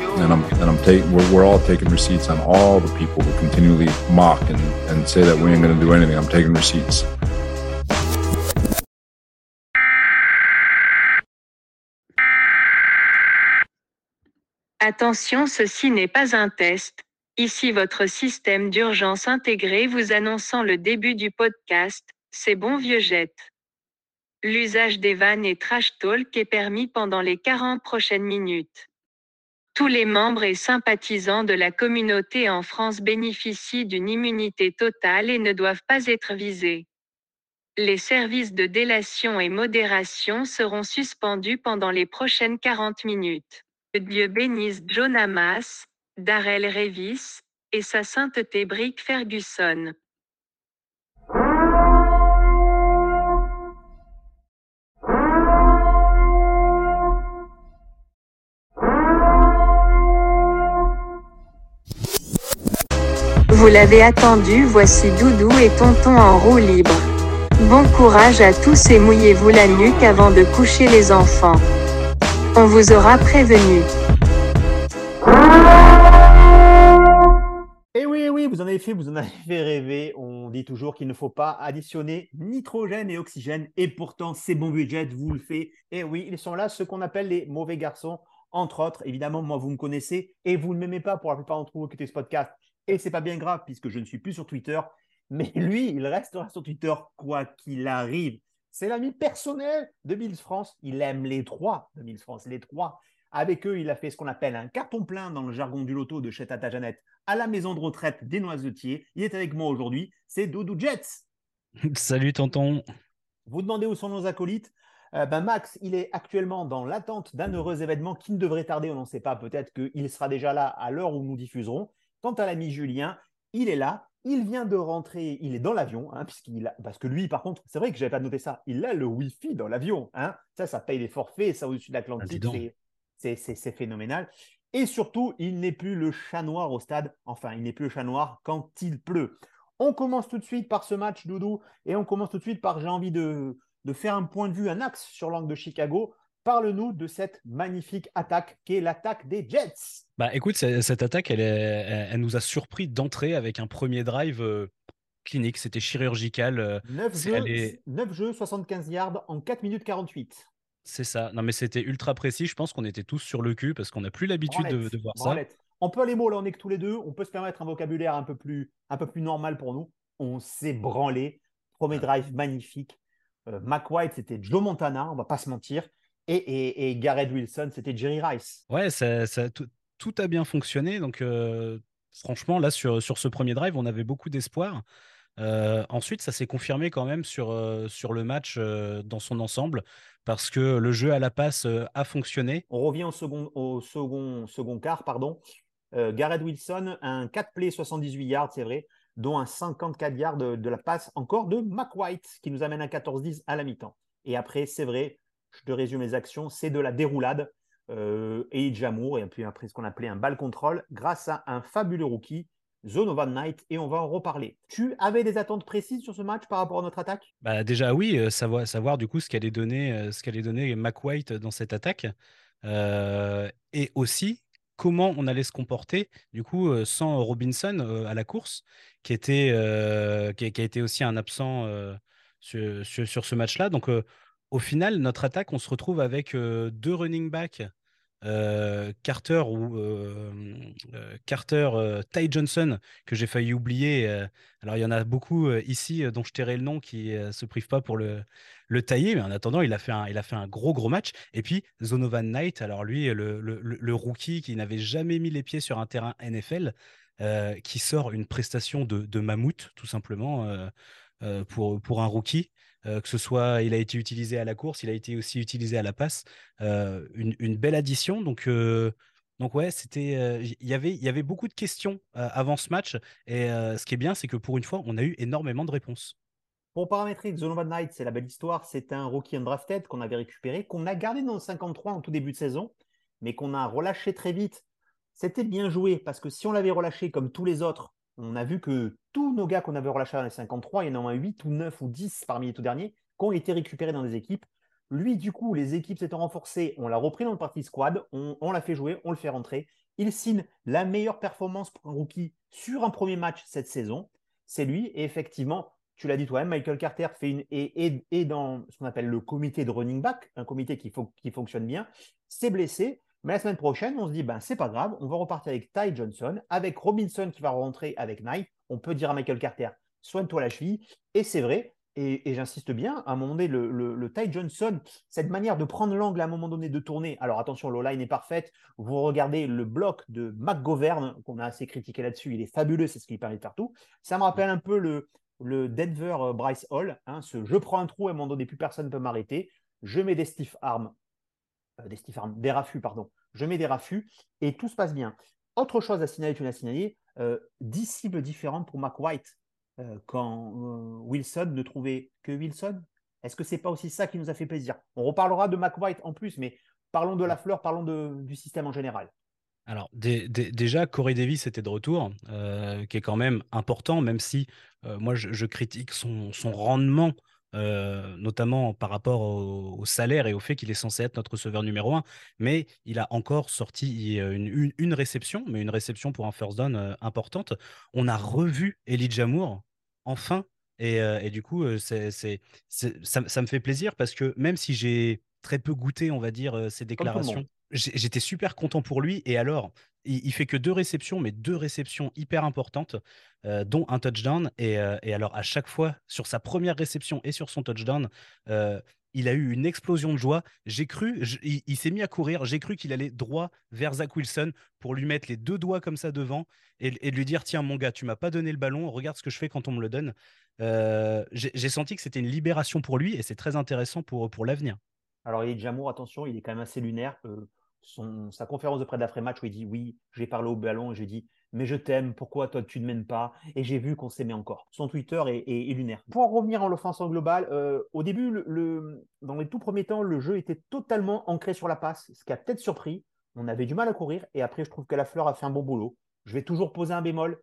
And I'm and I'm taking we're, we're all taking receipts on all the people who continually mock and, and say that we ain't gonna do anything. I'm taking receipts. Attention, ceci n'est pas un test. Ici votre système d'urgence intégré vous annonçant le début du podcast, c'est bon vieux jet. L'usage des vannes et trash talk est permis pendant les 40 prochaines minutes. Tous les membres et sympathisants de la communauté en France bénéficient d'une immunité totale et ne doivent pas être visés. Les services de délation et modération seront suspendus pendant les prochaines 40 minutes. Que Dieu bénisse John Hamas, Darrell Revis, et sa sainteté Brick Ferguson. Vous l'avez attendu, voici Doudou et Tonton en roue libre. Bon courage à tous et mouillez-vous la nuque avant de coucher les enfants. On vous aura prévenu. Et oui, oui, vous en avez fait, vous en avez fait rêver. On dit toujours qu'il ne faut pas additionner nitrogène et oxygène. Et pourtant, c'est bon budget, vous le faites. Et oui, ils sont là, ceux qu'on appelle les mauvais garçons. Entre autres, évidemment, moi, vous me connaissez et vous ne m'aimez pas pour la plupart d'entre vous qui écoutez ce podcast. Et c'est pas bien grave puisque je ne suis plus sur Twitter. Mais lui, il restera sur Twitter quoi qu'il arrive. C'est l'ami personnel de Bills France. Il aime les trois de Bills France, les trois. Avec eux, il a fait ce qu'on appelle un carton plein dans le jargon du loto de chez Tata Jeannette à la maison de retraite des Noisetiers. Il est avec moi aujourd'hui. C'est Doudou Jets. Salut tonton. Vous demandez où sont nos acolytes? Euh, ben Max, il est actuellement dans l'attente d'un heureux événement qui ne devrait tarder, on n'en sait pas, peut-être qu'il sera déjà là à l'heure où nous diffuserons. Quant à l'ami Julien, il est là, il vient de rentrer, il est dans l'avion, hein, puisqu'il a- parce que lui, par contre, c'est vrai que je n'avais pas noté ça, il a le Wi-Fi dans l'avion. Hein. Ça, ça paye des forfaits, ça au-dessus de Ah, l'Atlantique, c'est- c'est- c'est c'est phénoménal. Et surtout, il n'est plus le chat noir au stade, enfin, il n'est plus le chat noir quand il pleut. On commence tout de suite par ce match, Doudou, et on commence tout de suite par, j'ai envie de, de faire un point de vue, un axe sur l'angle de Chicago. Parle-nous de cette magnifique attaque qui est l'attaque des Jets. Bah écoute, cette attaque, elle, est- elle, elle nous a surpris d'entrée avec un premier drive euh, clinique. C'était chirurgical. euh, 9 c'est jeux, allé- 9 jeux, 75 yards en 4 minutes 48. C'est ça. Non, mais c'était ultra précis. Je pense qu'on était tous sur le cul parce qu'on n'a plus l'habitude de, voir ça. On peut aller mots, là on est que tous les deux, on peut se permettre un vocabulaire un peu plus, un peu plus normal pour nous. On s'est branlé. Premier drive magnifique. Euh, Mac White, c'était Joe Montana, on va pas se mentir. Et, et, et Garrett Wilson, c'était Jerry Rice. Ouais, ça, ça- tout, a bien fonctionné. Donc, euh, franchement, là, sur, sur ce premier drive, on avait beaucoup d'espoir. Euh, ensuite, ça s'est confirmé quand même sur, euh, sur le match dans son ensemble parce que le jeu à la passe a fonctionné. On revient au second, au second, second quart, pardon. Garrett Wilson, un 4 plays 78 yards, c'est vrai, dont un 54 yards de, de la passe encore de Mac White, qui nous amène à 14-10 à la mi-temps. Et après, c'est vrai, je te résume les actions, c'est de la déroulade euh, et Jamour, et puis après ce qu'on appelait un ball control, grâce à un fabuleux rookie, Zone Van Knight, et on va en reparler. Tu avais des attentes précises sur ce match par rapport à notre attaque? Bah, déjà, oui, euh, savoir, savoir du coup ce qu'allait donner, euh, ce donner dans cette attaque. Euh, et aussi comment on allait se comporter du coup sans Robinson à la course, qui, était, qui, a- été aussi un absent sur, sur- sur ce match-là. Donc au final, notre attaque, on se retrouve avec euh, deux running backs. euh, Carter ou euh, Carter Ty Johnson que j'ai failli oublier alors, il y en a beaucoup ici dont je tairai le nom qui ne se privent pas pour le, le tailler, mais en attendant, il a, fait un, il a fait un gros, gros match. Et puis, Zonovan Knight, alors lui, le, le- le- rookie qui n'avait jamais mis les pieds sur un terrain NFL, qui sort une prestation de, de mammouth, tout simplement, pour, pour un rookie. Euh, que ce soit, il a été utilisé à la course, il a été aussi utilisé à la passe. Euh, une, belle addition. Donc, euh, donc ouais, c'était, euh, il y avait, il y avait beaucoup de questions avant ce match. Et ce qui est bien, c'est que pour une fois, on a eu énormément de réponses. Pour paramétrer Zonovan Knight, c'est la belle histoire. C'est un rookie undrafted qu'on avait récupéré, qu'on a gardé dans le 53 en tout début de saison, mais qu'on a relâché très vite. C'était bien joué parce que si on l'avait relâché comme tous les autres, on a vu que tous nos gars qu'on avait relâchés dans les 53, il y en a au moins 8 ou 9 ou 10 parmi les tout derniers, qui ont été récupérés dans des équipes. Lui, du coup, les équipes s'étant renforcées, on l'a repris dans le parti squad, on, l'a fait jouer, on le fait rentrer. Il signe la meilleure performance pour un rookie sur un premier match cette saison. C'est lui. Et effectivement, tu l'as dit toi-même, Michael Carter fait une, est, dans ce qu'on appelle le comité de running back, un comité qui fonctionne bien. C'est blessé. Mais la semaine prochaine, on se dit, ben, c'est pas grave, on va repartir avec Ty Johnson, avec Robinson qui va rentrer avec Knight. On peut dire à Michael Carter, soigne-toi la cheville. Et c'est vrai, et, j'insiste bien, à un moment donné, le, Ty Johnson, cette manière de prendre l'angle à un moment donné de tourner. Alors attention, l'O-line est parfaite. Vous regardez le bloc de McGovern, qu'on a assez critiqué là-dessus, il est fabuleux, c'est ce qui permet de faire tout. Ça me rappelle un peu le, Denver euh, Bryce Hall, hein, je prends un trou à un moment donné, plus personne ne peut m'arrêter. Je mets des stiff arms euh, des raffus, pardon. Je mets des raffus et tout se passe bien. Autre chose à signaler, tu l'as signalé, euh, 10 cibles différentes pour Mac White euh, quand euh, Wilson ne trouvait que Wilson. Est-ce que c'est pas aussi ça qui nous a fait plaisir? On reparlera de Mac White en plus, mais parlons de la fleur, parlons du système en général. Alors déjà, Corey Davis était de retour, qui est quand même important, même si moi je, critique son rendement notamment par rapport au, salaire et au fait qu'il est censé être notre receveur numéro un. Mais il a encore sorti une, une, réception, mais une réception pour un first down importante. On a revu Elijah Moore, enfin. Et, euh, et du coup, c'est, c'est, ça, ça, me fait plaisir parce que même si j'ai très peu goûté, on va dire, ces déclarations j'étais super content pour lui. Et alors, il, fait que deux réceptions, mais deux réceptions hyper importantes, euh, dont un touchdown. Euh, et, alors, à chaque fois, sur sa première réception et sur son touchdown, euh, il a eu une explosion de joie. J'ai cru, il, s'est mis à courir. J'ai cru qu'il allait droit vers Zach Wilson pour lui mettre les deux doigts comme ça devant et, lui dire Tiens, mon gars, tu m'as pas donné le ballon, regarde ce que je fais quand on me le donne. J'ai senti que c'était une libération pour lui et c'est très intéressant pour, pour l'avenir. Alors, il est Jamour, attention, il est quand même assez lunaire sa conférence de près d'après-match où il dit Oui, j'ai parlé au ballon et j'ai dit Mais je t'aime, pourquoi toi tu ne m'aimes pas? Et j'ai vu qu'on s'aimait encore. Son Twitter est, lunaire. Pour en revenir en l'offense en global, euh, au début, le, dans les tout premiers temps, le jeu était totalement ancré sur la passe, ce qui a peut-être surpris. On avait du mal à courir et après, je trouve que la fleur a fait un bon boulot. Je vais toujours poser un bémol.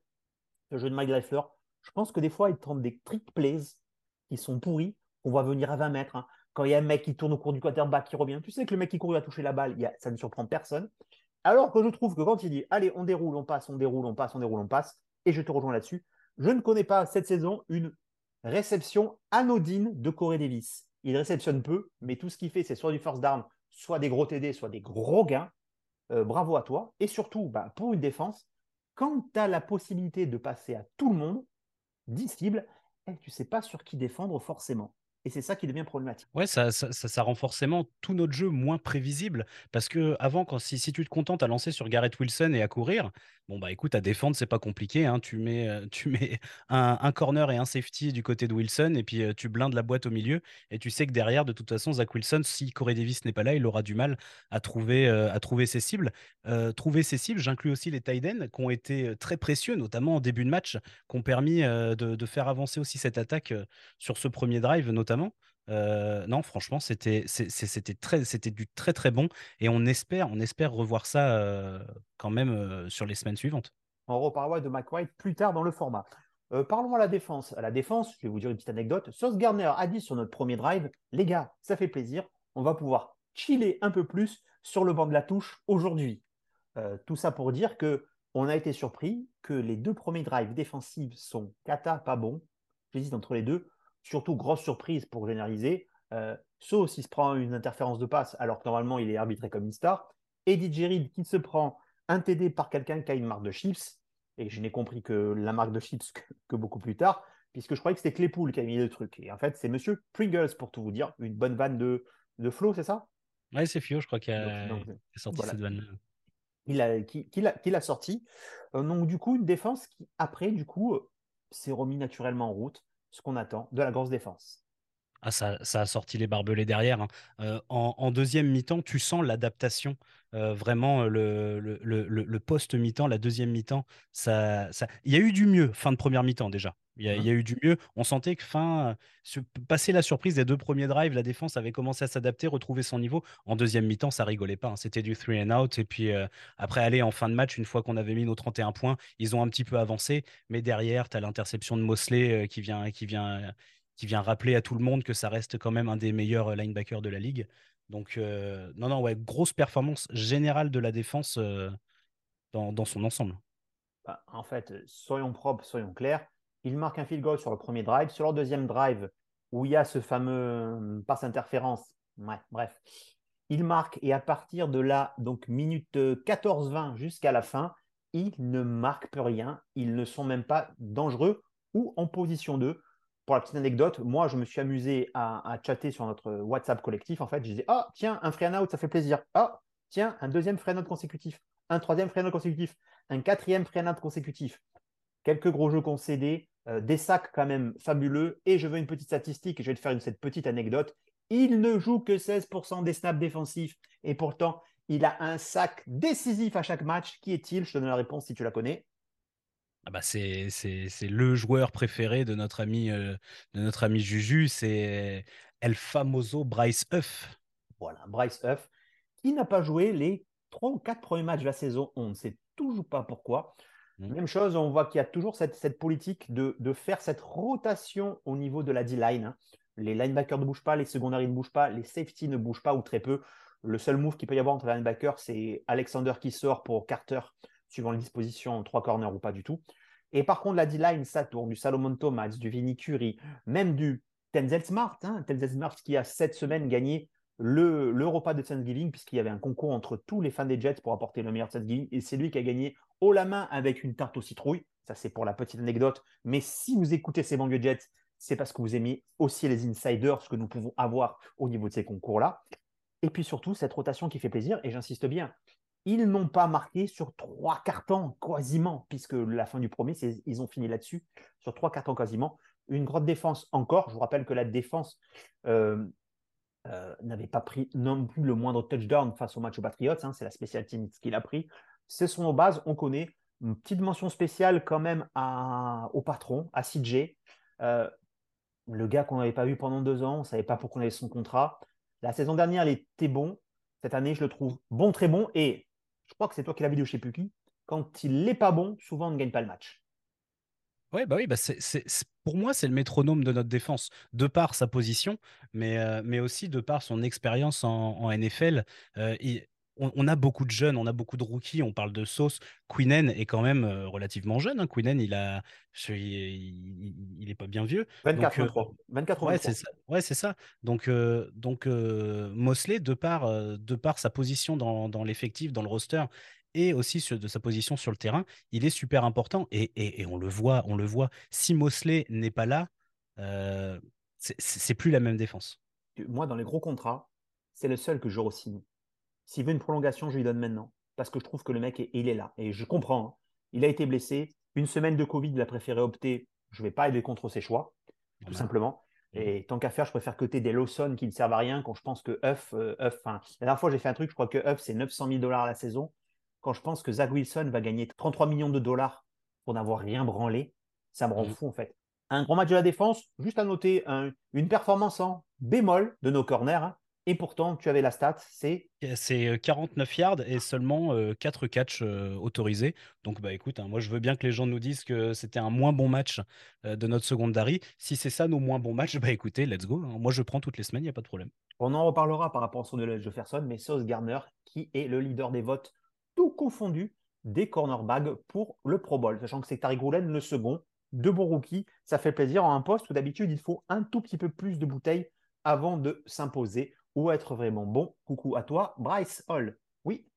Le jeu de Mike Fleur, je pense que des fois, il tente des trick plays qui sont pourris, qu'on va venir à 20 mètres. Hein quand il y a un mec qui tourne au cours du quarterback qui revient, tu sais que le mec qui court, il va toucher la balle, ça ne surprend personne. Alors que je trouve que quand il dit allez, on déroule, on passe, on déroule, on passe, on déroule, on passe, et je te rejoins là-dessus, je ne connais pas cette saison une réception anodine de Corey Davis. Il réceptionne peu, mais tout ce qu'il fait, c'est soit du first down, soit des gros TD, soit des gros gains. Euh, bravo à toi. Et surtout, bah, pour une défense, quand tu as la possibilité de passer à tout le monde, 10 cibles, eh, tu sais pas sur qui défendre forcément. Et c'est ça qui devient problématique. Ouais, ça, ça, rend forcément tout notre jeu moins prévisible. Parce que avant, quand, si, si tu te contentes à lancer sur Garrett Wilson et à courir, bon, bah écoute, à défendre, c'est pas compliqué. Hein. Tu mets, euh, tu mets un, corner et un safety du côté de Wilson, et puis euh, tu blindes la boîte au milieu. Et tu sais que derrière, de toute façon, Zach Wilson, si Corey Davis n'est pas là, il aura du mal à trouver, euh, à trouver ses cibles. trouver ses cibles, j'inclus aussi les tight qui ont été très précieux, notamment en début de match, qui ont permis de, faire avancer aussi cette attaque sur ce premier drive, notamment euh, non, franchement, c'était c'était très c'était du très très bon et on espère on espère revoir ça euh, quand même euh, sur les semaines suivantes. On reparlera de McWhite plus tard dans le format. parlons à la défense. La défense, je vais vous dire une petite anecdote. Sauce Gardner a dit sur notre premier drive, les gars, ça fait plaisir, on va pouvoir chiller un peu plus sur le banc de la touche aujourd'hui. tout ça pour dire que on a été surpris que les deux premiers drives défensifs sont cata, pas bons. J'hésite entre les deux surtout grosse surprise pour généraliser, euh, sauf s'il se prend une interférence de passe alors que normalement il est arbitré comme une star, Eddie Jerry qui se prend un TD par quelqu'un qui a une marque de chips, et je n'ai compris que la marque de chips que, beaucoup plus tard, puisque je croyais que c'était Claypool qui a mis le truc. Et en fait, c'est Monsieur Pringles, pour tout vous dire, une bonne vanne de, de Flo, c'est ça? Oui, c'est Fio, je crois qu'il a, sorti cette vanne. Il a, qui, l'a sorti. Euh, donc, du coup, une défense qui, après, du coup, euh, s'est remis naturellement en route ce qu'on attend de la grosse défense. Ah, ça, ça, a sorti les barbelés derrière. Hein. Euh, en, deuxième mi-temps, tu sens l'adaptation. Euh, vraiment, le, le, le, post mi-temps, la deuxième mi-temps, ça, ça... il y a eu du mieux fin de première mi-temps déjà. Il y, a, mmh. eu du mieux. On sentait que fin, passer la surprise des deux premiers drives, la défense avait commencé à s'adapter, retrouver son niveau. En deuxième mi-temps, ça rigolait pas. Hein. C'était du three and out. Et puis euh, après, aller en fin de match, une fois qu'on avait mis nos 31 points, ils ont un petit peu avancé. Mais derrière, tu as l'interception de Mosley qui vient, qui vient qui vient rappeler à tout le monde que ça reste quand même un des meilleurs linebackers de la ligue. Donc, euh, non, non, ouais, grosse performance générale de la défense. Euh, dans, son ensemble. Bah, en fait, soyons propres, soyons clairs. Il marque un field goal sur le premier drive. Sur le deuxième drive, où il y a ce fameux passe interférence, ouais, bref, il marque et à partir de là, donc minute 14-20 jusqu'à la fin, ils ne marquent plus rien. Ils ne sont même pas dangereux ou en position 2. Pour la petite anecdote, moi, je me suis amusé à, chatter sur notre WhatsApp collectif. En fait, je disais Ah, tiens, un free out, ça fait plaisir. Ah, tiens, un deuxième free out consécutif. Un troisième free out consécutif. Un quatrième free out consécutif. Quelques gros jeux concédés. Euh, des sacs quand même fabuleux. Et je veux une petite statistique. Je vais te faire cette petite anecdote. Il ne joue que 16% des snaps défensifs. Et pourtant, il a un sac décisif à chaque match. Qui est-il? Je te donne la réponse si tu la connais. Ah bah c'est, le joueur préféré de notre ami, euh, de notre ami Juju, c'est El Famoso Bryce Huff. Voilà, Bryce Huff, qui n'a pas joué les 3 ou 4 premiers matchs de la saison. On ne sait toujours pas pourquoi. Mmh. Même chose, on voit qu'il y a toujours cette, politique de, faire cette rotation au niveau de la D-line. Hein. Les linebackers ne bougent pas, les secondaires ne bougent pas, les safety ne bougent pas ou très peu. Le seul move qu'il peut y avoir entre les linebackers, c'est Alexander qui sort pour Carter suivant les dispositions, trois corners ou pas du tout. Et par contre, la D-line, ça tourne du Salomon Thomas, du Vinny Curry, même du Tenzel Smart. Hein, Tenzel Smart qui a cette semaine gagné le, le repas de Thanksgiving, puisqu'il y avait un concours entre tous les fans des Jets pour apporter le meilleur Thanksgiving. Et c'est lui qui a gagné haut la main avec une tarte aux citrouilles. Ça, c'est pour la petite anecdote. Mais si vous écoutez ces banlieues Jets, c'est parce que vous aimez aussi les insiders, ce que nous pouvons avoir au niveau de ces concours-là. Et puis surtout, cette rotation qui fait plaisir, et j'insiste bien, ils n'ont pas marqué sur trois cartons quasiment, puisque la fin du premier, ils ont fini là-dessus, sur trois cartons quasiment. Une grande défense encore. Je vous rappelle que la défense euh, euh, n'avait pas pris non plus le moindre touchdown face au match aux Patriots. Hein, c'est la spécial team qu'il a pris. Ce sont nos bases, on connaît. Une petite mention spéciale quand même au patron, à CJ. Euh, le gars qu'on n'avait pas vu pendant deux ans, on ne savait pas pourquoi on avait son contrat. La saison dernière, il était bon. Cette année, je le trouve bon, très bon. Et je crois que c'est toi qui l'as vidéo chez Puki, quand il n'est pas bon, souvent on ne gagne pas le match. Ouais, bah oui, bah c'est, pour moi, c'est le métronome de notre défense, de par sa position, mais, euh, mais aussi de par son expérience en, NFL. On, a beaucoup de jeunes, on a beaucoup de rookies. On parle de Sauce. Quinen est quand même euh, relativement jeune. Hein. Quinen, il a, il, est pas bien vieux. 24 donc, 24 ouais, c'est ça. Ouais, c'est ça. Donc, euh, donc euh, Mosley, de par, de par sa position dans, dans l'effectif, dans le roster, et aussi de sa position sur le terrain, il est super important. Et, et, on le voit, on le voit. Si Mosley n'est pas là, c'est plus la même défense. Moi, dans les gros contrats, c'est le seul que je re-signe. S'il veut une prolongation, je lui donne maintenant. Parce que je trouve que le mec, il est là. Et je comprends. Hein. Il a été blessé. Une semaine de Covid, il a préféré opter. Je ne vais pas aller contre ses choix, tout simplement. Et tant qu'à faire, je préfère coter des Lawson qui ne servent à rien quand je pense que Huff, euh, la dernière fois, j'ai fait un truc, je crois que Huff, c'est 900 000 dollars la saison. Quand je pense que Zach Wilson va gagner 33 millions de dollars pour n'avoir rien branlé, ça me rend mmh. fou en fait. Un grand match de la défense, juste à noter une performance en bémol de nos corners. Hein. Et pourtant, tu avais la stat, c'est C'est 49 yards et seulement 4 catchs autorisés. Donc, bah écoute, hein, moi je veux bien que les gens nous disent que c'était un moins bon match de notre secondary. Si c'est ça nos moins bons matchs, bah écoutez, let's go. Hein. Moi je prends toutes les semaines, il n'y a pas de problème. On en reparlera par rapport au son de Jefferson, mais Sauce Garner, qui est le leader des votes, tout confondu, des cornerbacks pour le Pro Bowl, sachant que c'est Tariq Roulen le second, de bons rookies. Ça fait plaisir en un poste où d'habitude il faut un tout petit peu plus de bouteilles avant de s'imposer ou être vraiment bon. Coucou à toi, Bryce Hall. Oui.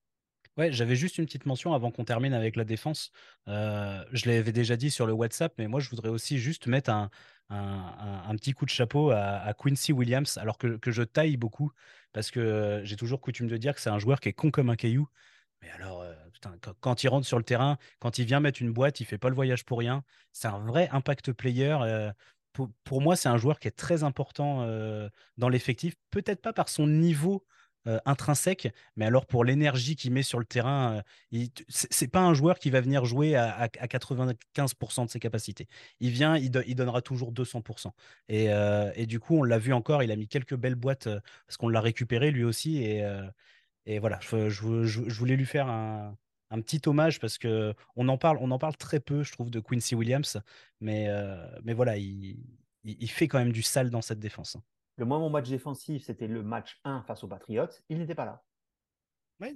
Ouais, j'avais juste une petite mention avant qu'on termine avec la défense. Euh, je l'avais déjà dit sur le WhatsApp, mais moi je voudrais aussi juste mettre un, un, petit coup de chapeau à, Quincy Williams, alors que, que, je taille beaucoup, parce que j'ai toujours coutume de dire que c'est un joueur qui est con comme un caillou. Mais alors, euh, quand, il rentre sur le terrain, quand il vient mettre une boîte, il fait pas le voyage pour rien. C'est un vrai impact player. Euh, pour, moi, c'est un joueur qui est très important dans l'effectif. Peut-être pas par son niveau intrinsèque, mais alors pour l'énergie qu'il met sur le terrain, euh, c'est pas un joueur qui va venir jouer à, 95% de ses capacités. Il vient, il, donnera toujours 200%. Et, du coup, on l'a vu encore, il a mis quelques belles boîtes parce qu'on l'a récupéré lui aussi. Et voilà, je, voulais lui faire un, un petit hommage parce que on en parle, on en parle très peu, je trouve, de Quincy Williams, mais, euh, mais voilà, il, il, fait quand même du sale dans cette défense. Hein. Le moins bon match défensif, c'était le match 1 face aux Patriots. Il n'était pas là.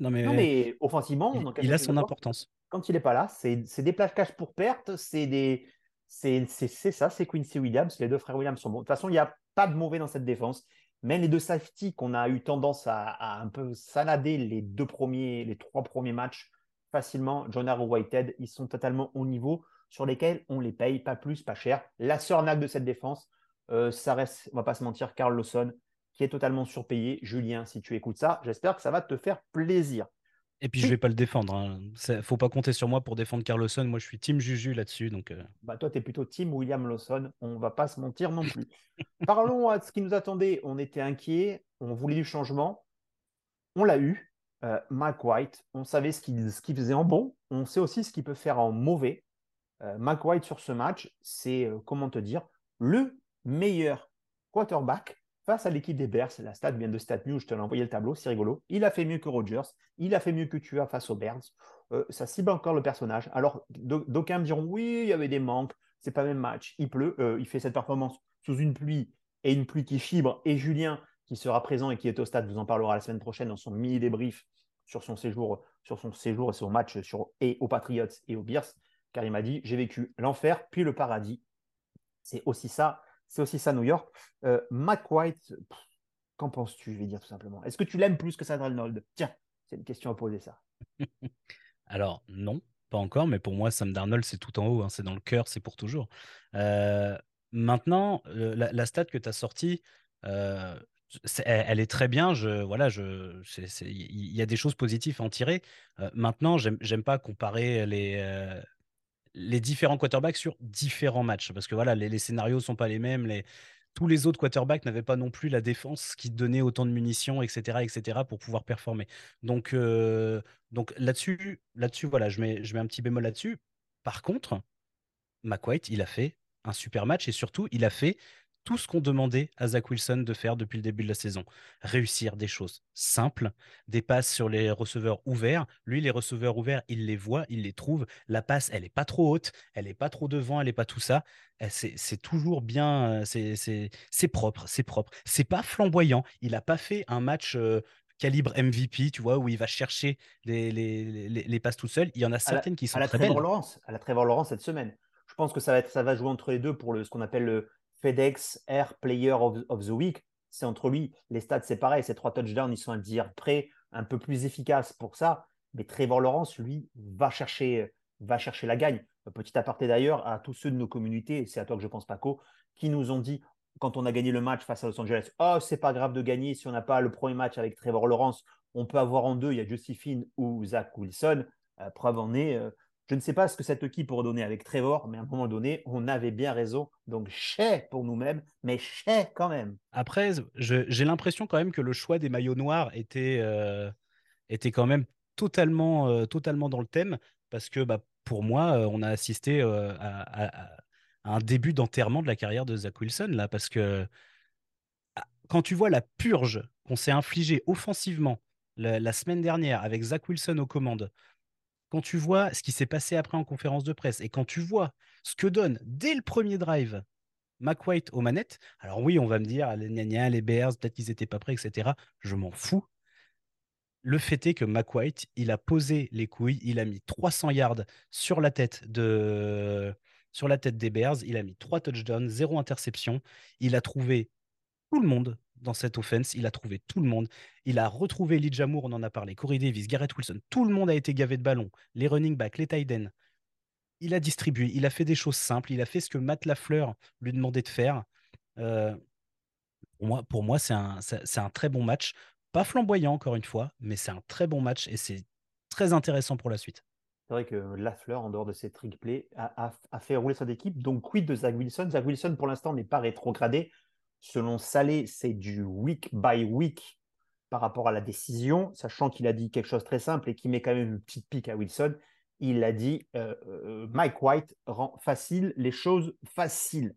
non, mais, offensivement, il, a son importance. quand il n'est pas là, c'est des plaquages pour perte, c'est des. C'est ça, c'est Quincy Williams. Les deux frères Williams sont bons. De toute façon, il n'y a pas de mauvais dans cette défense. Même les deux safety qu'on a eu tendance à, un peu sanader les deux premiers, les trois premiers matchs facilement, John Arrow Whitehead, ils sont totalement au niveau sur lesquels on les paye pas plus, pas cher. La sœur de cette défense, euh, ça reste, on va pas se mentir, Carl Lawson, qui est totalement surpayé. Julien, si tu écoutes ça, j'espère que ça va te faire plaisir. Et puis, je je vais pas le défendre. ne hein. faut pas compter sur moi pour défendre Carl Lawson. Moi, je suis team Juju là-dessus. Donc, euh. bah, toi, tu es plutôt team William Lawson. On va pas se mentir non plus. Parlons à ce qui nous attendait. On était inquiets. On voulait du changement. On l'a eu. Euh, Mike White, on savait ce qu'il faisait en bon. On sait aussi ce qu'il peut faire en mauvais. Euh, Mike White sur ce match, c'est, comment te dire, le meilleur quarterback face à l'équipe des Bears. La stat vient de StatNews, je te l'ai envoyé le tableau, c'est rigolo. Il a fait mieux que Rodgers, il a fait mieux que tu as face aux Bears. Euh, ça cible encore le personnage. Alors, d'aucuns me diront oui, il y avait des manques, c'est pas le même match. Il pleut, euh, il fait cette performance sous une pluie et une pluie qui fibre. Et Julien, qui sera présent et qui est au stade, vous en parlera la semaine prochaine dans son mini débrief sur son séjour, sur son séjour et son match sur, et aux Patriots et aux Bears, car il m'a dit j'ai vécu l'enfer puis le paradis. C'est aussi ça c'est aussi ça, New York. Euh, Mac White, qu'en penses-tu? Je vais dire tout simplement. Est-ce que tu l'aimes plus que Sam Darnold Tiens, c'est une question à poser, ça. Alors, non, pas encore, mais pour moi, Sam Darnold, c'est tout en haut, hein, c'est dans le cœur, c'est pour toujours. Euh, maintenant, la, stat que tu as sortie, euh, elle, est très bien. Je, voilà, il y a des choses positives à en tirer. maintenant, j'aime pas comparer les, les différents quarterbacks sur différents matchs. Parce que voilà, les, les scénarios sont pas les mêmes. Tous les autres quarterbacks n'avaient pas non plus la défense qui donnait autant de munitions, etc., etc., pour pouvoir performer. Donc, euh, donc là-dessus, là-dessus, voilà, je mets, je mets un petit bémol là-dessus. Par contre, McWhite, il a fait un super match et surtout, il a fait tout ce qu'on demandait à Zach Wilson de faire depuis le début de la saison. Réussir des choses simples, des passes sur les receveurs ouverts. Lui, les receveurs ouverts, il les voit, il les trouve. La passe, elle n'est pas trop haute, elle n'est pas trop devant, elle n'est pas tout ça. C'est toujours bien, c'est propre, c'est propre. C'est pas flamboyant. Il n'a pas fait un match. Euh, calibre MVP, tu vois, où il va chercher les, les, les, passes tout seul. Il y en a certaines qui sont à la très belles. Lawrence, à la Trevor Lawrence cette semaine. Je pense que ça va, être, ça va jouer entre les deux pour le, ce qu'on appelle le, FedEx Air Player of, the Week. C'est entre lui. Les stats, c'est pareil. Ces trois touchdowns, ils sont à dire près, un peu plus efficaces pour ça. Mais Trevor Lawrence, lui, va chercher, va chercher la gagne. Petit aparté d'ailleurs à tous ceux de nos communautés, c'est à toi que je pense, Paco, qui nous ont dit quand on a gagné le match face à Los Angeles, oh, c'est pas grave de gagner si on n'a pas le premier match avec Trevor Lawrence. On peut avoir en deux, il y a Josephine ou Zach Wilson. Euh, preuve en est, euh, je ne sais pas ce que cette équipe donner avec Trevor, mais à un moment donné, on avait bien raison. Donc, chais pour nous-mêmes, mais chais quand même. Après, j'ai l'impression quand même que le choix des maillots noirs était, euh, était quand même totalement, euh, totalement dans le thème, parce que bah, pour moi, euh, on a assisté à, un début d'enterrement de la carrière de Zach Wilson, là, parce que ah, quand tu vois la purge qu'on s'est infligée offensivement la, semaine dernière avec Zach Wilson aux commandes, quand tu vois ce qui s'est passé après en conférence de presse et quand tu vois ce que donne dès le premier drive McWhite aux manettes, alors oui, on va me dire, les gna les Bears, peut-être qu'ils n'étaient pas prêts, etc. Je m'en fous. Le fait est que McWhite, il a posé les couilles, il a mis 300 yards sur la tête de sur la tête des Bears, il a mis 3 touchdowns, 0 interception, il a trouvé tout le monde dans cette offense. Il a trouvé tout le monde. Il a retrouvé Lee Jamour, on en a parlé, Corey Davis, Garrett Wilson. Tout le monde a été gavé de ballons. Les running backs, les tight. Il a distribué, il a fait des choses simples. Il a fait ce que Matt Lafleur lui demandait de faire. Euh, pour moi, pour moi c'est un, très bon match. Pas flamboyant, encore une fois, mais c'est un très bon match et c'est très intéressant pour la suite. C'est vrai que Lafleur, en dehors de ses trick plays, a, a, fait rouler sa équipe. Donc, quid de Zach Wilson Zach Wilson, pour l'instant, n'est pas rétrogradé. Selon Salé, c'est du week by week par rapport à la décision, sachant qu'il a dit quelque chose de très simple et qui met quand même une petite pique à Wilson. Il a dit euh, euh, Mike White rend facile les choses faciles.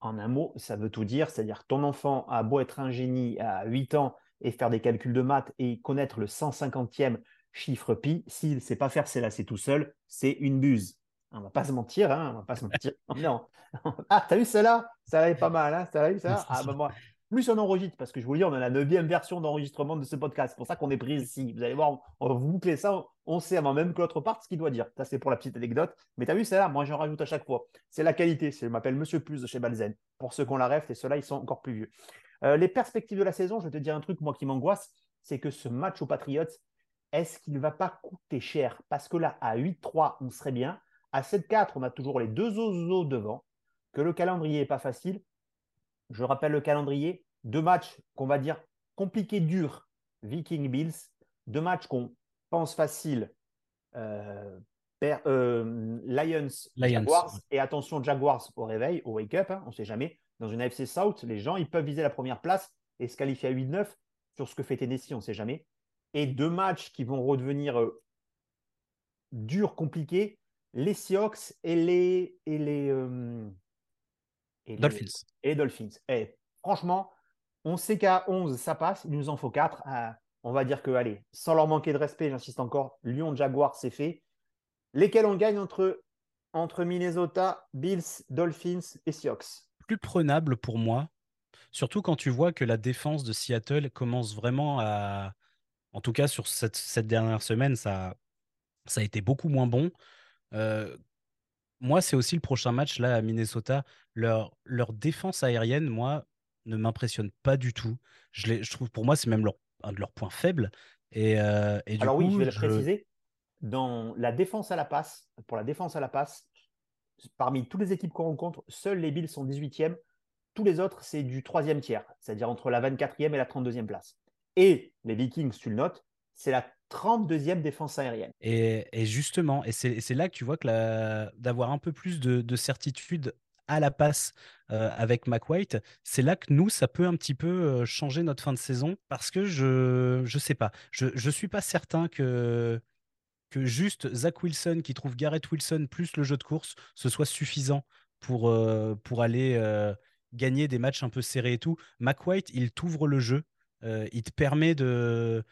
En un mot, ça veut tout dire, c'est-à-dire ton enfant a beau être un génie à 8 ans et faire des calculs de maths et connaître le 150e chiffre pi, s'il ne sait pas faire c'est là c'est tout seul, c'est une buse. On va pas se mentir, hein, on va pas se mentir. non. Ah, t'as vu celle-là? Ça est pas mal, hein Ça a eu ça Ah, bah moi, Plus on enregistre, parce que je vous le dis, on a la neuvième version d'enregistrement de ce podcast. C'est pour ça qu'on est pris ici. Vous allez voir, on va vous boucler ça. On sait avant même que l'autre parte ce qu'il doit dire. Ça, c'est pour la petite anecdote. Mais tu as vu, c'est là, moi j'en rajoute à chaque fois. C'est la qualité. Je m'appelle Monsieur Plus de chez Balzen. Pour ceux qui ont la ref, et ceux-là, ils sont encore plus vieux. Euh, les perspectives de la saison, je vais te dire un truc, moi, qui m'angoisse, c'est que ce match aux Patriots, est-ce qu'il ne va pas coûter cher? Parce que là, à 8-3, on serait bien. À 7-4, on a toujours les deux oiseaux devant. Que le calendrier n'est pas facile. Je rappelle le calendrier. Deux matchs qu'on va dire compliqués, durs. Viking Bills. Deux matchs qu'on pense faciles. Euh, euh, Lions, Jaguars. Et attention, Jaguars au réveil, au wake-up, hein, on ne sait jamais. Dans une AFC South, les gens, ils peuvent viser la première place et se qualifier à 8-9 sur ce que fait Tennessee, on ne sait jamais. Et deux matchs qui vont redevenir euh, durs, compliqués, les Seahawks et les, et les, euh, Dolphins. et Dolphins. Et franchement, on sait qu'à 11, ça passe, il nous en faut 4. Ah, on va dire que, allez, sans leur manquer de respect, j'insiste encore, Lyon, Jaguar, c'est fait. Lesquels on gagne entre, entre Minnesota, Bills, Dolphins et Seahawks? Plus prenable pour moi, surtout quand tu vois que la défense de Seattle commence vraiment à. En tout cas, sur cette, cette dernière semaine, ça, ça a été beaucoup moins bon. Euh, moi, c'est aussi le prochain match là à Minnesota. Leur, leur défense aérienne, moi, ne m'impressionne pas du tout. Je, je trouve, pour moi, c'est même leur, un de leurs points faibles. Et, euh, et du Alors coup, oui, je vais le je- préciser. Dans la défense à la passe, pour la défense à la passe, parmi toutes les équipes qu'on rencontre, seuls les Bills sont 18e. Tous les autres, c'est du troisième tiers, c'est-à-dire entre la 24e et la 32e place. Et les Vikings, tu le notes, c'est la 32e défense aérienne. Et, justement, et c'est là que tu vois que d'avoir un peu plus de, de certitude à la passe euh, avec McWhite, c'est là que nous, ça peut un petit peu euh, changer notre fin de saison parce que je je sais pas, je je suis pas certain que juste Zach Wilson qui trouve Garrett Wilson plus le jeu de course, ce soit suffisant pour, euh, aller gagner des matchs un peu serrés et tout. McWhite, il t'ouvre le jeu, il te permet de-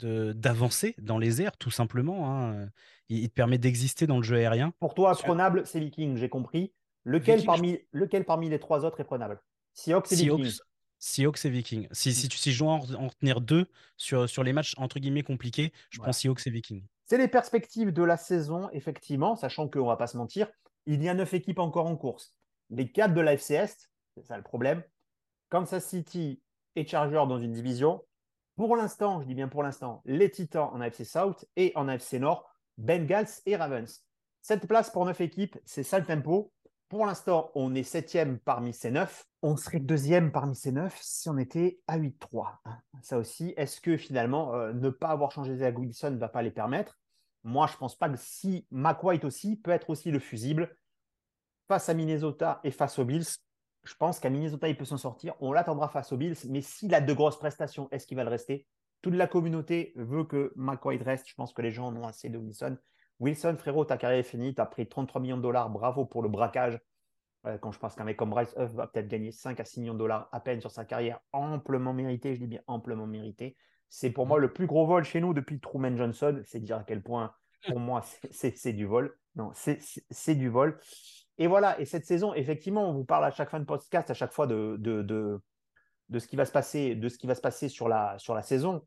d'avancer dans les airs, tout simplement. hein. Il, il te permet d'exister dans le jeu aérien. Pour toi, prenable, c'est Vikings, j'ai compris. Lequel, parmi, lequel parmi les trois autres est prenable? Seahawks et Vikings. Seahawks, Seahawks et Vikings. Si, si, tu- si je dois en, en retenir deux sur, sur les matchs entre guillemets compliqués, je Voilà. prends Seahawks et Vikings. C'est les perspectives de la saison, effectivement, sachant qu'on ne va pas se mentir, il y a neuf équipes encore en course. Les quatre de la FC Est, c'est ça le problème. Kansas City et Chargers dans une division. Pour l'instant, je dis bien pour l'instant, les Titans en AFC South et en AFC Nord, Bengals et Ravens. Cette place pour neuf équipes, c'est ça le tempo. Pour l'instant, on est septième parmi ces neuf. On serait deuxième parmi ces neuf si on était à 8-3. hein. Ça aussi, est-ce que finalement, euh, ne pas avoir changé Zach Wilson ne va pas les permettre? Moi, je ne pense pas que si McWhite aussi peut être aussi le fusible face à Minnesota et face aux Bills, je pense qu'à Minnesota, il peut s'en sortir. On l'attendra face aux Bills, mais s'il a de grosses prestations, est-ce qu'il va le rester? Toute la communauté veut que McWhite reste. Je pense que les gens en ont assez de Wilson. Wilson, frérot, ta carrière est finie. Tu as pris 33 millions de dollars. Bravo pour le braquage. Euh, quand je pense qu'un mec comme Bryce Huff va peut-être gagner 5 à 6 millions de dollars à peine sur sa carrière, amplement mérité, je dis bien amplement mérité. C'est pour moi le plus gros vol chez nous depuis Truman Johnson. C'est dire à quel point, pour moi, c'est- du vol. Non, c'est du vol. Et voilà, et cette saison, effectivement, on vous parle à chaque fin de podcast, à chaque fois de, ce qui va se passer, de ce qui va se passer sur la, saison.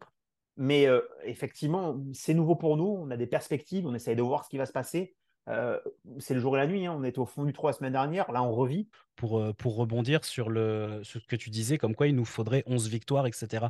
Mais euh, effectivement, c'est nouveau pour nous. On a des perspectives, on essaye de voir ce qui va se passer. Euh, c'est le jour et la nuit. hein. On était au fond du trou la semaine dernière. Là, on revit. pour, euh, rebondir sur, ce que tu disais, comme quoi il nous faudrait 11 victoires, etc.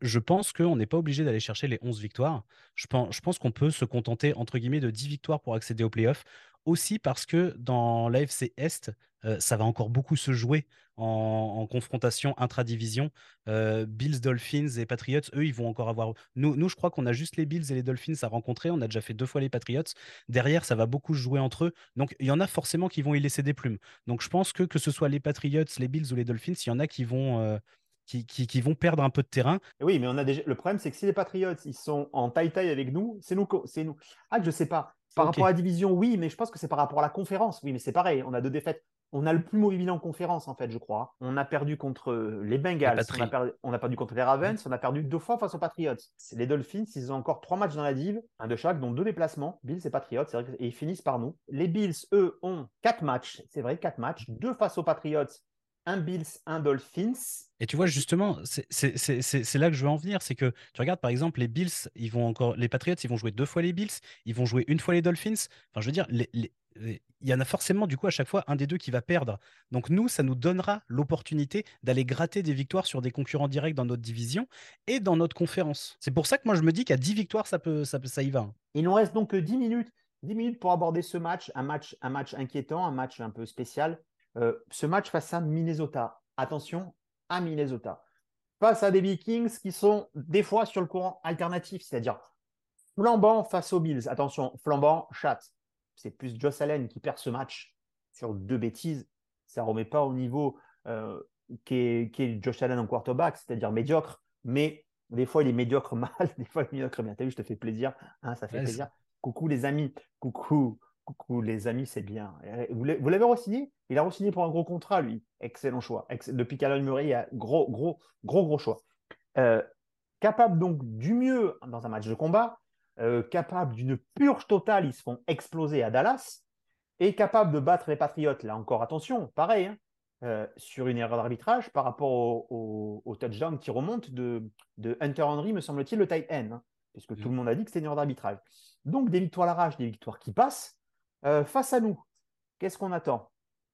Je pense qu'on n'est pas obligé d'aller chercher les 11 victoires. Je pense, je pense qu'on peut se contenter, entre guillemets, de 10 victoires pour accéder aux playoffs. Aussi parce que dans l'AFC Est, euh, ça va encore beaucoup se jouer en, confrontation intra-division. Euh, Bills, Dolphins et Patriots, eux, ils vont encore avoir. Nous, nous je crois qu'on a juste les Bills et les Dolphins à rencontrer. On a déjà fait deux fois les Patriots. Derrière, ça va beaucoup jouer entre eux. Donc, il y en a forcément qui vont y laisser des plumes. Donc je pense que que ce soit les Patriots, les Bills ou les Dolphins, il y en a qui vont, euh, qui, qui- vont perdre un peu de terrain. Oui, mais on a déjà... le problème, c'est que si les Patriots, ils sont en taille-taille avec nous, c'est nous. c'est nous. Ah, je sais pas. Par rapport à la division, oui, mais je pense que c'est par rapport à la conférence. Oui, mais c'est pareil. On a deux défaites. On a le plus mauvais bilan en conférence, en fait, je crois. On a perdu contre les Bengals, on, a perdu, on a perdu contre les Ravens, on a perdu deux fois face aux Patriots. Les Dolphins, ils ont encore trois matchs dans la div, un de chaque, dont deux déplacements, Bills et Patriots, et ils finissent par nous. Les Bills, eux, ont quatre matchs, c'est vrai, quatre matchs, deux face aux Patriots un Bills, un Dolphins. Et tu vois, justement, c'est là que je veux en venir. C'est que tu regardes, par exemple, les Bills, ils vont encore, les Patriots, ils vont jouer deux fois les Bills, ils vont jouer une fois les Dolphins. Enfin, je veux dire, il y en a forcément, du coup, à chaque fois, un des deux qui va perdre. Donc, nous, ça nous donnera l'opportunité d'aller gratter des victoires sur des concurrents directs dans notre division et dans notre conférence. C'est pour ça que moi, je me dis qu'à 10 victoires, ça, peut, ça, ça y va. Il nous reste donc 10 minutes. 10 minutes pour aborder ce match, un match, un match inquiétant, un match un peu spécial. Euh, ce match face à Minnesota. Attention à Minnesota. Face à des Vikings qui sont des fois sur le courant alternatif, c'est-à-dire flambant face aux Bills. Attention, flambant, chat. C'est plus Josh Allen qui perd ce match sur deux bêtises. Ça ne remet pas au niveau euh, qu'est Josh Allen en quarterback, c'est-à-dire médiocre. Mais des fois, il est médiocre mal, des fois, il est médiocre bien. T'as vu, je te fais plaisir. Hein, ça fait plaisir. Coucou les amis. Coucou Coucou les amis, c'est bien. Vous l'avez re-signé? Il a re-signé pour un gros contrat, lui. Excellent choix. Depuis qu'Alan Murray, il a gros, gros, gros, gros choix. Euh, capable donc du mieux dans un match de combat, euh, capable d'une purge totale, ils se font exploser à Dallas, et capable de battre les Patriotes, là encore, attention, pareil, hein, euh, sur une erreur d'arbitrage par rapport au, touchdown qui remonte de, Hunter Henry, me semble-t-il, le tight end, hein, puisque tout le monde a dit que c'était une erreur d'arbitrage. Donc des victoires à la rage, des victoires qui passent, euh, face à nous, qu'est-ce qu'on attend?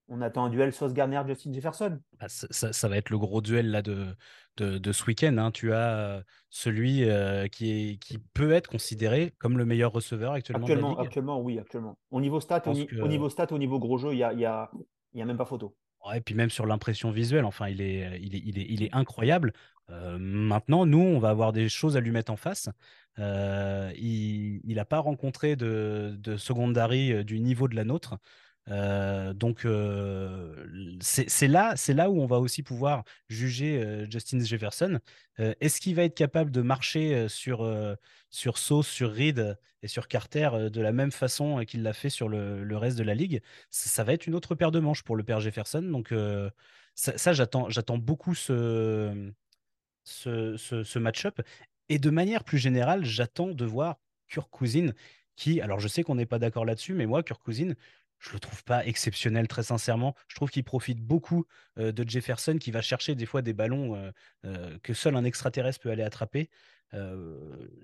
On attend un duel Sauce Garner-Justin Jefferson. Bah, ça, va être le gros duel là, de, de, ce week-end. Hein. Tu as euh, celui euh, qui, est, qui peut être considéré comme le meilleur receveur actuellement. Actuellement, actuellement oui, actuellement. Au niveau stat, au, niveau stat, au niveau gros jeu, il n'y a, y a, y a même pas photo. Et puis même sur l'impression visuelle, enfin, il est, est incroyable. maintenant, nous, on va avoir des choses à lui mettre en face. Euh, il n'a pas rencontré de, de secondary euh, du niveau de la nôtre. Euh, donc c'est là, là où on va aussi pouvoir juger Justin Jefferson. Est-ce qu'il va être capable de marcher sur sur Sauce, sur Reed et sur Carter de la même façon qu'il l'a fait sur le, reste de la ligue? Ça, va être une autre paire de manches pour le père Jefferson. Donc ça, ça j'attends beaucoup ce ce, match-up. Et de manière plus générale, j'attends de voir Kirk qui, alors je sais qu'on n'est pas d'accord là-dessus, mais moi, Kirk je le trouve pas exceptionnel, très sincèrement. Je trouve qu'il profite beaucoup euh, de Jefferson, qui va chercher des fois des ballons euh, euh, que seul un extraterrestre peut aller attraper.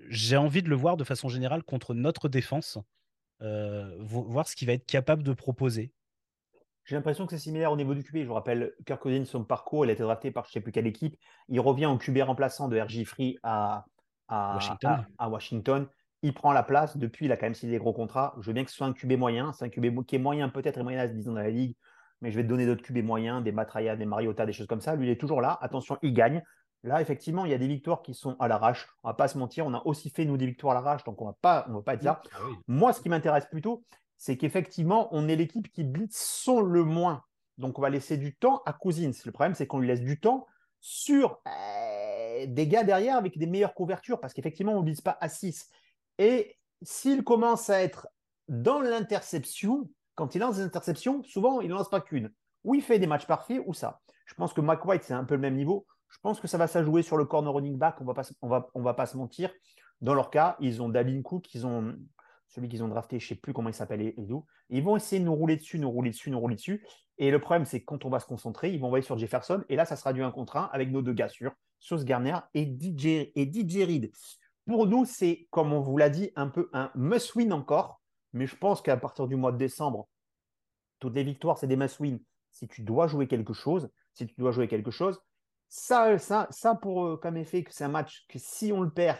J'ai envie de le voir de façon générale contre notre défense, voir ce qu'il va être capable de proposer. J'ai l'impression que c'est similaire au niveau du QB. Je vous rappelle, Kirk Cousins, son parcours, il a été drafté par je ne sais plus quelle équipe. Il revient en QB remplaçant de RJ Free à, à, Washington. Il prend la place. Depuis, il a quand même signé des gros contrats. Je veux bien que ce soit un QB moyen. C'est un QB qui est moyen peut-être et moyen à 10 ans dans la ligue. Mais je vais te donner d'autres QB moyens, des Matraya, des Mariota, des choses comme ça. Lui, il est toujours là. Attention, il gagne. Là, effectivement, il y a des victoires qui sont à l'arrache. On va pas se mentir. On a aussi fait, nous, des victoires à l'arrache. Donc, on va pas, on va pas être là. Ah Moi, ce qui m'intéresse plutôt, c'est qu'effectivement, on est l'équipe qui blitz son le moins. Donc, on va laisser du temps à Cousins. Le problème, c'est qu'on lui laisse du temps sur des gars derrière avec des meilleures couvertures parce qu'effectivement, on ne vise pas à 6. Et s'il commence à être dans l'interception, quand il lance des interceptions, souvent, il ne lance pas qu'une. Ou il fait des matchs parfaits, ou ça. Je pense que Mike White, c'est un peu le même niveau. Je pense que ça va s'ajouer sur le corner running back. On va, on va pas se mentir. Dans leur cas, ils ont Dalvin Cook, ont celui qu'ils ont drafté, je ne sais plus comment il s'appelle, Edu. Ils vont essayer de nous rouler dessus, nous rouler dessus, nous rouler dessus. Et le problème, c'est que quand on va se concentrer, ils vont envoyer sur Jefferson. Et là, ça sera du 1 contre 1 avec nos deux gars sûrs, Sauce Garner et DJ, et DJ Reed. Pour nous, c'est, comme on vous l'a dit, un peu un must-win encore. Mais je pense qu'à partir du mois de décembre, toutes les victoires, c'est des must-win. Si tu dois jouer quelque chose, si tu dois jouer quelque chose, ça, ça, ça pour euh, comme effet que c'est un match que si on le perd,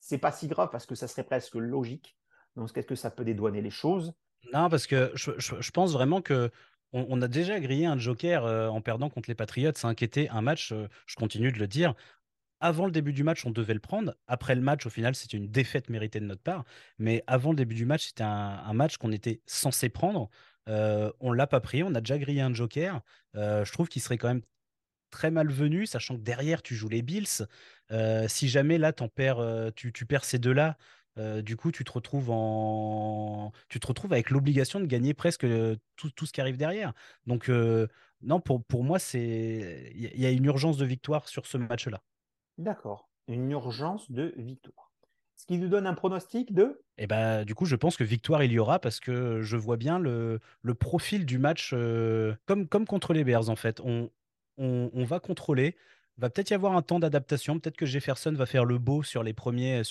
c'est pas si grave parce que ça serait presque logique. Donc, est-ce que ça peut dédouaner les choses? Non, parce que je, pense vraiment que on, a déjà grillé un joker euh, en perdant contre les Patriots. Ça inquiétait un match, euh, je continue de le dire. Avant le début du match, on devait le prendre. Après le match, au final, c'était une défaite méritée de notre part. Mais avant le début du match, c'était un, match qu'on était censé prendre. Euh, on l'a pas pris. On a déjà grillé un joker. je trouve qu'il serait quand même très malvenu, sachant que derrière, tu joues les Bills. si jamais là, perds, tu, tu, perds ces deux-là, du coup, tu te retrouves en, tu te retrouves avec l'obligation de gagner presque tout, tout, ce qui arrive derrière. Donc, non, pour, pour moi, c'est, il y a une urgence de victoire sur ce match-là. D'accord, une urgence de victoire. Ce qui nous donne un pronostic de Eh ben, du coup, je pense que victoire il y aura parce que je vois bien le, profil du match comme, comme contre les Bears en fait. On, va contrôler. Va peut-être y avoir un temps d'adaptation. Peut-être que Jefferson va faire le beau sur les premiers,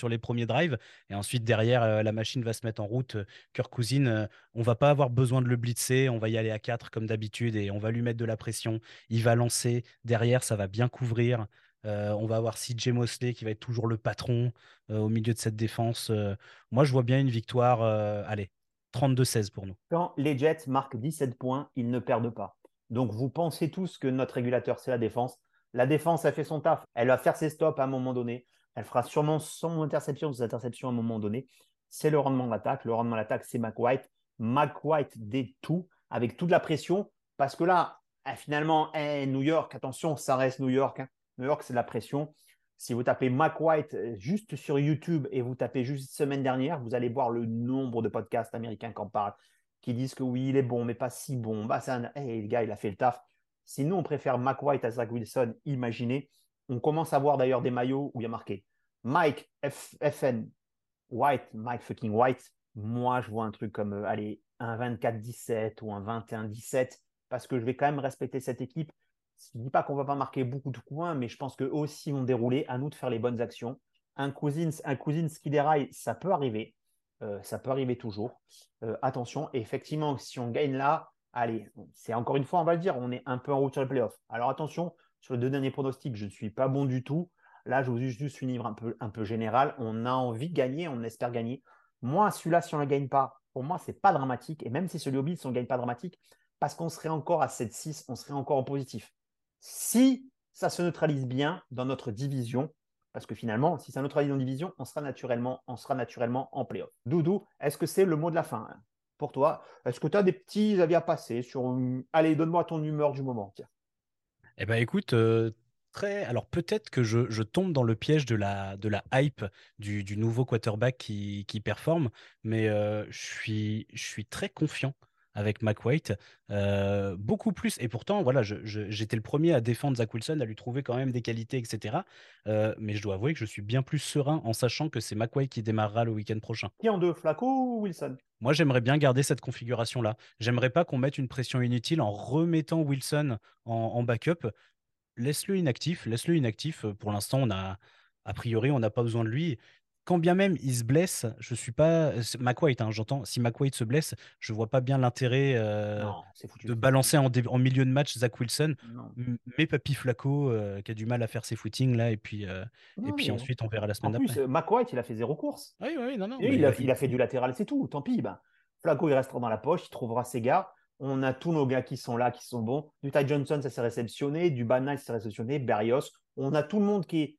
drives. Et ensuite, derrière, euh, la machine va se mettre en route. Kirk Cousin, euh, on va pas avoir besoin de le blitzer. On va y aller à 4 comme d'habitude et on va lui mettre de la pression. Il va lancer. Derrière, ça va bien couvrir. Euh, on va avoir CJ Mosley qui va être toujours le patron euh, au milieu de cette défense. Euh, moi, je vois bien une victoire. allez, 32-16 pour nous. Quand les Jets marquent 17 points, ils ne perdent pas. Donc, vous pensez tous que notre régulateur, c'est la défense. La défense a fait son taf. Elle va faire ses stops à un moment donné. Elle fera sûrement son interception, ses interceptions à un moment donné. C'est le rendement de l'attaque. Le rendement de l'attaque, c'est McWhite. McWhite des tout, avec toute la pression. Parce que là, eh, finalement, eh, New York, attention, ça reste New York. Hein. New York, c'est la pression. Si vous tapez Mac White euh, juste sur YouTube et vous tapez juste semaine dernière, vous allez voir le nombre de podcasts américains qui en parlent, qui disent que oui, il est bon, mais pas si bon. Bah, c'est un... le gars, il a fait le taf. Si nous, on préfère Mac White à Zach Wilson, imaginez. On commence à voir d'ailleurs des maillots où il y a marqué Mike FN White, Mike fucking White. Moi, je vois un truc comme, euh, allez, un 24-17 ou un 21-17 parce que je vais quand même respecter cette équipe. Je ne dis pas qu'on ne va pas marquer beaucoup de points, mais je pense qu'eux aussi vont dérouler. À nous de faire les bonnes actions. Un Cousins, un qui déraille, ça peut arriver. Euh, ça peut arriver toujours. Euh, attention, effectivement, si on gagne là, allez, c'est encore une fois, on va le dire, on est un peu en route sur les playoffs. Alors attention, sur les deux derniers pronostics, je ne suis pas bon du tout. Là, je vous ai juste une livre un peu, un peu général. On a envie de gagner, on espère gagner. Moi, celui-là, si on ne le gagne pas, pour moi, ce n'est pas dramatique. Et même si celui au Bills, on ne gagne pas dramatique, parce qu'on serait encore à 7-6, on serait encore en positif. Si ça se neutralise bien dans notre division, parce que finalement, si ça neutralise en division, on sera naturellement, on sera naturellement en playoff. Doudou, est-ce que c'est le mot de la fin hein, pour toi? Est-ce que tu as des petits avis à passer sur. Allez, donne-moi ton humeur du moment. Eh bien, écoute, euh, très. Alors, peut-être que je, tombe dans le piège de la, de la hype du, nouveau quarterback qui, performe, mais euh, je, suis, je suis très confiant avec Mac White. Euh, beaucoup plus. Et pourtant, voilà, j'étais le premier à défendre Zach Wilson, à lui trouver quand même des qualités, etc. Euh, mais je dois avouer que je suis bien plus serein en sachant que c'est Mac White qui démarrera le week-end prochain. Qui en deux, Flacco ou Wilson? Moi, j'aimerais bien garder cette configuration-là. J'aimerais pas qu'on mette une pression inutile en remettant Wilson en, en backup. Laisse-le inactif, laisse-le inactif. Pour l'instant, on a, a priori, on n'a pas besoin de lui quand bien même il se blesse, je suis pas McWhite, hein, j'entends. Si McWhite se blesse, je vois pas bien l'intérêt euh, de balancer en, en, milieu de match Zach Wilson, mais Papy Flaco euh, qui a du mal à faire ses footings là, et puis euh, et puis ensuite on verra la semaine d'après. En plus, McWhite, il a fait zéro course. Oui, oui, non, non. il, a, fait... du latéral, c'est tout. Tant pis. Ben, Flaco, il restera dans la poche, il trouvera ses gars. On a tous nos gars qui sont là, qui sont bons. Du Ty Johnson, ça s'est réceptionné. Du Banal, ça s'est réceptionné. Berrios. On a tout le monde qui est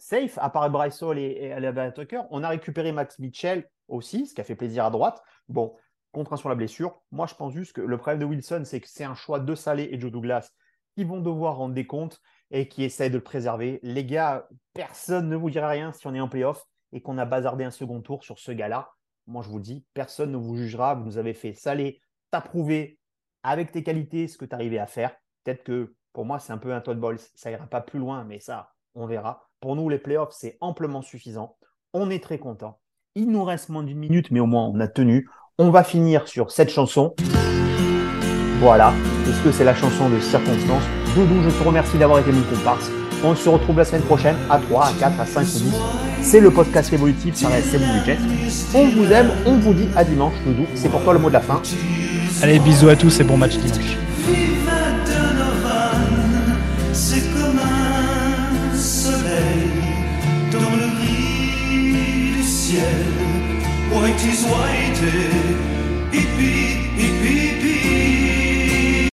safe, à part Bryce Hall et, et Tucker. On a récupéré Max Mitchell aussi, ce qui a fait plaisir à droite. Bon, contre sur la blessure. Moi, je pense juste que le problème de Wilson, c'est que c'est un choix de Salé et Joe Douglas qui vont devoir rendre des comptes et qui essayent de le préserver. Les gars, personne ne vous dira rien si on est en playoff et qu'on a bazardé un second tour sur ce gars-là. Moi, je vous dis, personne ne vous jugera. Vous nous avez fait Salé, t'as prouvé avec tes qualités ce que tu arrivais à faire. Peut-être que pour moi, c'est un peu un Todd Bowles. Ça ira pas plus loin, mais ça, on verra. Pour nous, les playoffs, c'est amplement suffisant. On est très content. Il nous reste moins d'une minute, mais au moins on a tenu. On va finir sur cette chanson. Voilà. Est-ce que c'est la chanson de circonstance Doudou, je te remercie d'avoir été mon comparse. On se retrouve la semaine prochaine à 3, à 4, à 5 ou 10. C'est le podcast évolutif, ça reste mon budget. On vous aime, on vous dit à dimanche, Doudou. C'est pour toi le mot de la fin. Allez, bisous à tous et bon match dimanche. White is white, it be